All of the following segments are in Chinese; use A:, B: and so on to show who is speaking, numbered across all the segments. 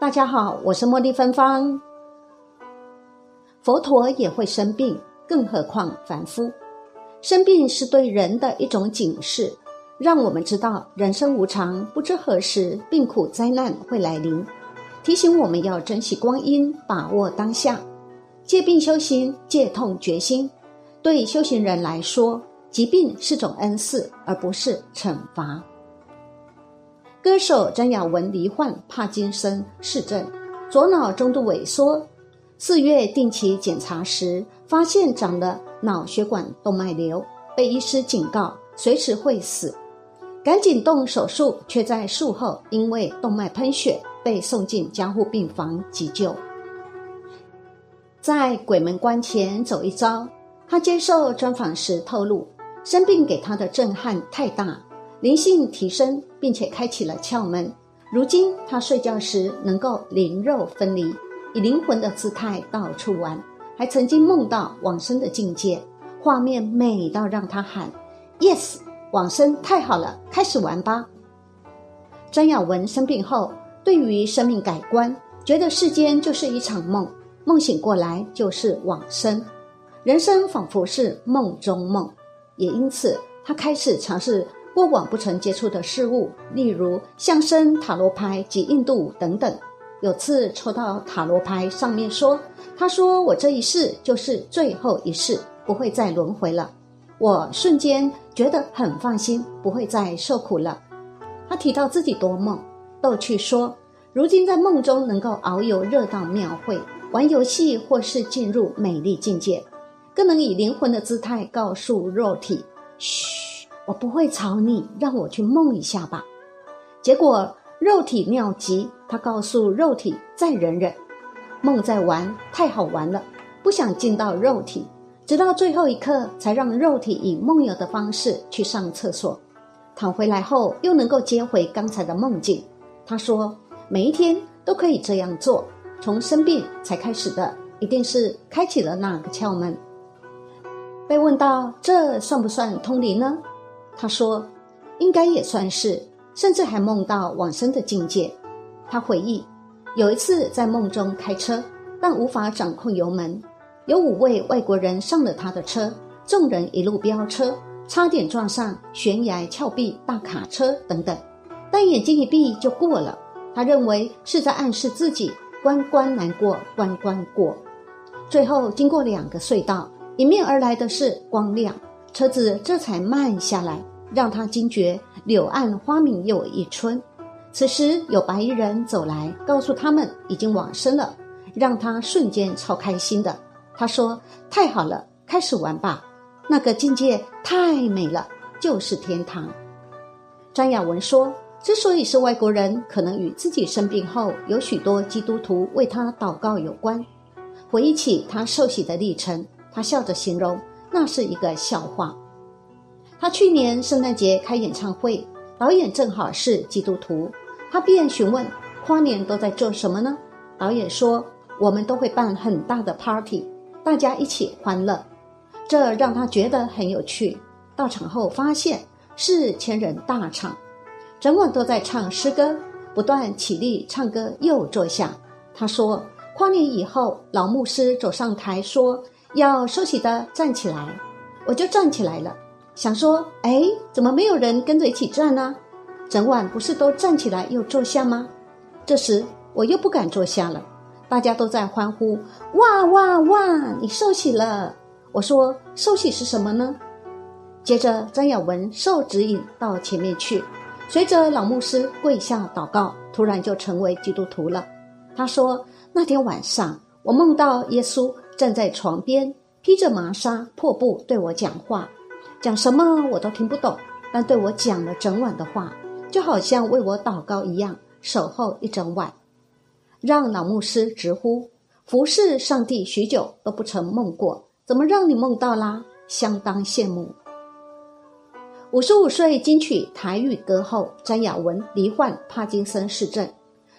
A: 大家好，我是茉莉芬芳。佛陀也会生病，更何况凡夫？生病是对人的一种警示，让我们知道人生无常，不知何时病苦灾难会来临，提醒我们要珍惜光阴，把握当下。戒病修行，戒痛决心。对修行人来说，疾病是种恩赐，而不是惩罚。歌手张雅文罹患帕金森氏症，左脑中度萎缩。四月定期检查时，发现长了脑血管动脉瘤，被医师警告随时会死，赶紧动手术，却在术后因为动脉喷血被送进加护病房急救。在鬼门关前走一遭，他接受专访时透露，生病给他的震撼太大。灵性提升，并且开启了窍门。如今他睡觉时能够灵肉分离，以灵魂的姿态到处玩，还曾经梦到往生的境界，画面美到让他喊：“Yes，往生太好了，开始玩吧。”张亚文生病后，对于生命改观，觉得世间就是一场梦，梦醒过来就是往生，人生仿佛是梦中梦，也因此他开始尝试。过往不曾接触的事物，例如相声、塔罗牌及印度舞等等。有次抽到塔罗牌，上面说：“他说我这一世就是最后一世，不会再轮回了。”我瞬间觉得很放心，不会再受苦了。他提到自己多梦，逗趣说：“如今在梦中能够遨游热闹庙会，玩游戏，或是进入美丽境界，更能以灵魂的姿态告诉肉体：‘嘘。’”我不会吵你，让我去梦一下吧。结果肉体尿急，他告诉肉体再忍忍，梦在玩，太好玩了，不想进到肉体，直到最后一刻才让肉体以梦游的方式去上厕所，躺回来后又能够接回刚才的梦境。他说每一天都可以这样做，从生病才开始的，一定是开启了那个窍门。被问到这算不算通灵呢？他说：“应该也算是，甚至还梦到往生的境界。”他回忆，有一次在梦中开车，但无法掌控油门，有五位外国人上了他的车，众人一路飙车，差点撞上悬崖峭壁、大卡车等等，但眼睛一闭就过了。他认为是在暗示自己关关难过关关过。最后经过两个隧道，迎面而来的是光亮。车子这才慢下来，让他惊觉柳暗花明又一村。此时有白衣人走来，告诉他们已经往生了，让他瞬间超开心的。他说：“太好了，开始玩吧，那个境界太美了，就是天堂。”张亚文说：“之所以是外国人，可能与自己生病后有许多基督徒为他祷告有关。回忆起他受洗的历程，他笑着形容。”那是一个笑话。他去年圣诞节开演唱会，导演正好是基督徒，他便询问跨年都在做什么呢？导演说：“我们都会办很大的 party，大家一起欢乐。”这让他觉得很有趣。到场后发现是千人大场，整晚都在唱诗歌，不断起立唱歌又坐下。他说：“跨年以后，老牧师走上台说。”要休息的站起来，我就站起来了，想说，哎，怎么没有人跟着一起站呢？整晚不是都站起来又坐下吗？这时我又不敢坐下了，大家都在欢呼，哇哇哇！你受洗了。我说受洗是什么呢？接着张雅文受指引到前面去，随着老牧师跪下祷告，突然就成为基督徒了。他说那天晚上我梦到耶稣。站在床边，披着麻纱破布对我讲话，讲什么我都听不懂，但对我讲了整晚的话，就好像为我祷告一样，守候一整晚，让老牧师直呼服侍上帝许久都不曾梦过，怎么让你梦到啦？相当羡慕。五十五岁金曲台语歌后张雅文罹患帕金森氏症，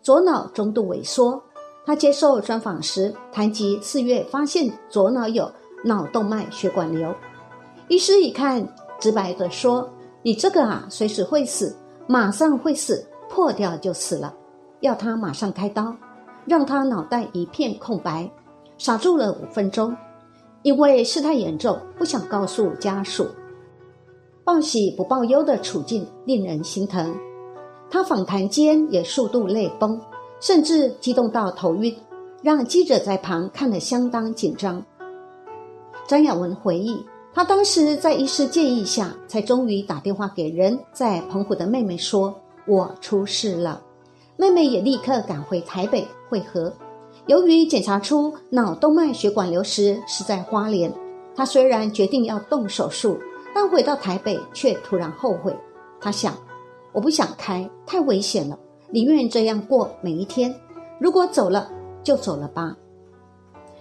A: 左脑中度萎缩。他接受专访时谈及四月发现左脑有脑动脉血管瘤，医师一看，直白的说：“你这个啊，随时会死，马上会死，破掉就死了。”要他马上开刀，让他脑袋一片空白，傻住了五分钟。因为事态严重，不想告诉家属。报喜不报忧的处境令人心疼。他访谈间也数度泪崩，甚至激动到头晕，让记者在旁看得相当紧张。张雅文回忆，他当时在医师建议下，才终于打电话给人在澎湖的妹妹说：“我出事了。”妹妹也立刻赶回台北会合。由于检查出脑动脉血管瘤时是在花莲，他虽然决定要动手术，但回到台北却突然后悔。他想：我不想开，太危险了，宁愿这样过每一天。如果走了，就走了吧。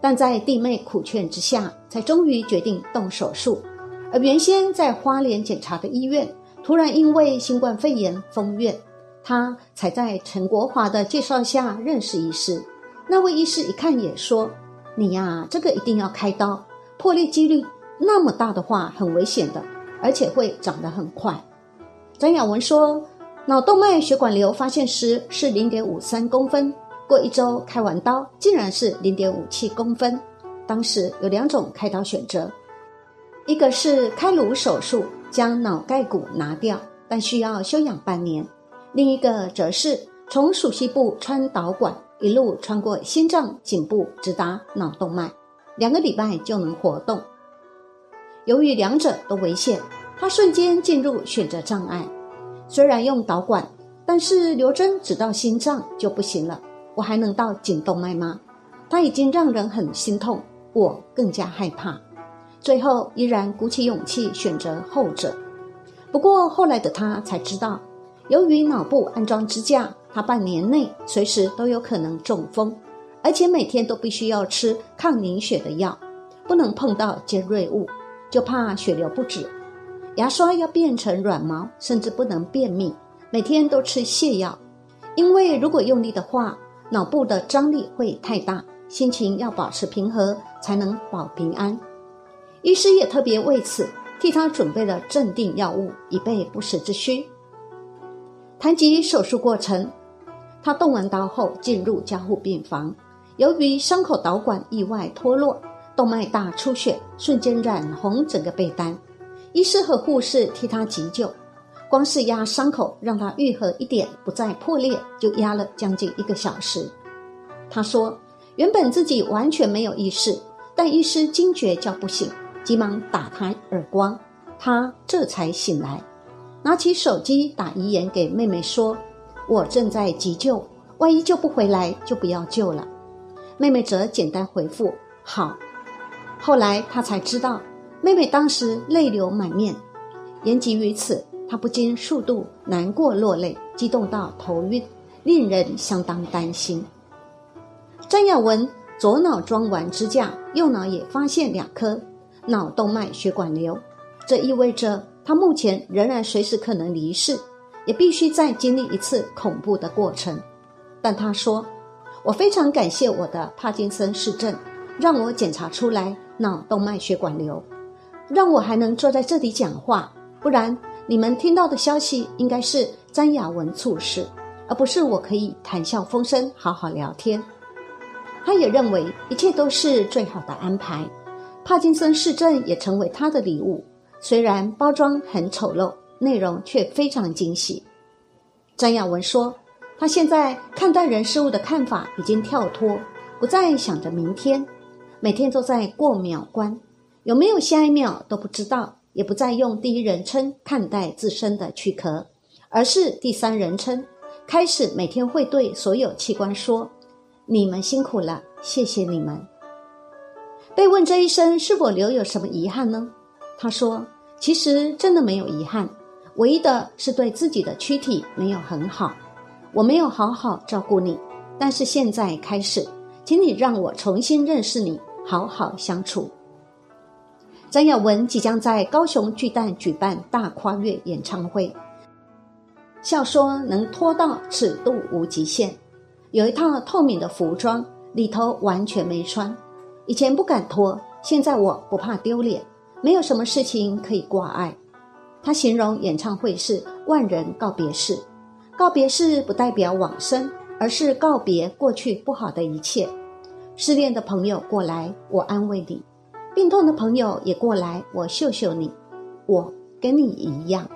A: 但在弟妹苦劝之下，才终于决定动手术。而原先在花莲检查的医院，突然因为新冠肺炎封院，他才在陈国华的介绍下认识医师。那位医师一看也说：“你呀，这个一定要开刀，破裂几率那么大的话，很危险的，而且会长得很快。”张雅文说：“脑动脉血管瘤发现时是零点五三公分，过一周开完刀，竟然是零点五七公分。当时有两种开刀选择，一个是开颅手术将脑盖骨拿掉，但需要休养半年；另一个则是从属膝部穿导管。”一路穿过心脏、颈部，直达脑动脉，两个礼拜就能活动。由于两者都危险，他瞬间进入选择障碍。虽然用导管，但是留针只到心脏就不行了。我还能到颈动脉吗？他已经让人很心痛，我更加害怕。最后依然鼓起勇气选择后者。不过后来的他才知道，由于脑部安装支架。他半年内随时都有可能中风，而且每天都必须要吃抗凝血的药，不能碰到尖锐物，就怕血流不止。牙刷要变成软毛，甚至不能便秘，每天都吃泻药。因为如果用力的话，脑部的张力会太大，心情要保持平和才能保平安。医师也特别为此替他准备了镇定药物，以备不时之需。谈及手术过程。他动完刀后进入加护病房，由于伤口导管意外脱落，动脉大出血，瞬间染红整个被单。医师和护士替他急救，光是压伤口让他愈合一点，不再破裂，就压了将近一个小时。他说：“原本自己完全没有意识，但医师惊觉叫不醒，急忙打他耳光，他这才醒来，拿起手机打遗言给妹妹说。”我正在急救，万一救不回来，就不要救了。妹妹则简单回复：“好。”后来他才知道，妹妹当时泪流满面。言及于此，她不禁数度难过落泪，激动到头晕，令人相当担心。张亚文左脑装完支架，右脑也发现两颗脑动脉血管瘤，这意味着他目前仍然随时可能离世。也必须再经历一次恐怖的过程，但他说：“我非常感谢我的帕金森氏症，让我检查出来脑动脉血管瘤，让我还能坐在这里讲话。不然，你们听到的消息应该是詹雅文猝死，而不是我可以谈笑风生、好好聊天。”他也认为一切都是最好的安排，帕金森氏症也成为他的礼物，虽然包装很丑陋。内容却非常惊喜。张亚文说：“他现在看待人事物的看法已经跳脱，不再想着明天，每天都在过秒关，有没有下一秒都不知道，也不再用第一人称看待自身的躯壳，而是第三人称，开始每天会对所有器官说：‘你们辛苦了，谢谢你们。’被问这一生是否留有什么遗憾呢？他说：‘其实真的没有遗憾。’”唯一的是对自己的躯体没有很好，我没有好好照顾你，但是现在开始，请你让我重新认识你，好好相处。张雅文即将在高雄巨蛋举办大跨越演唱会，笑说能拖到尺度无极限，有一套透明的服装，里头完全没穿，以前不敢脱，现在我不怕丢脸，没有什么事情可以挂碍。他形容演唱会是万人告别式，告别式不代表往生，而是告别过去不好的一切。失恋的朋友过来，我安慰你；病痛的朋友也过来，我秀秀你。我跟你一样。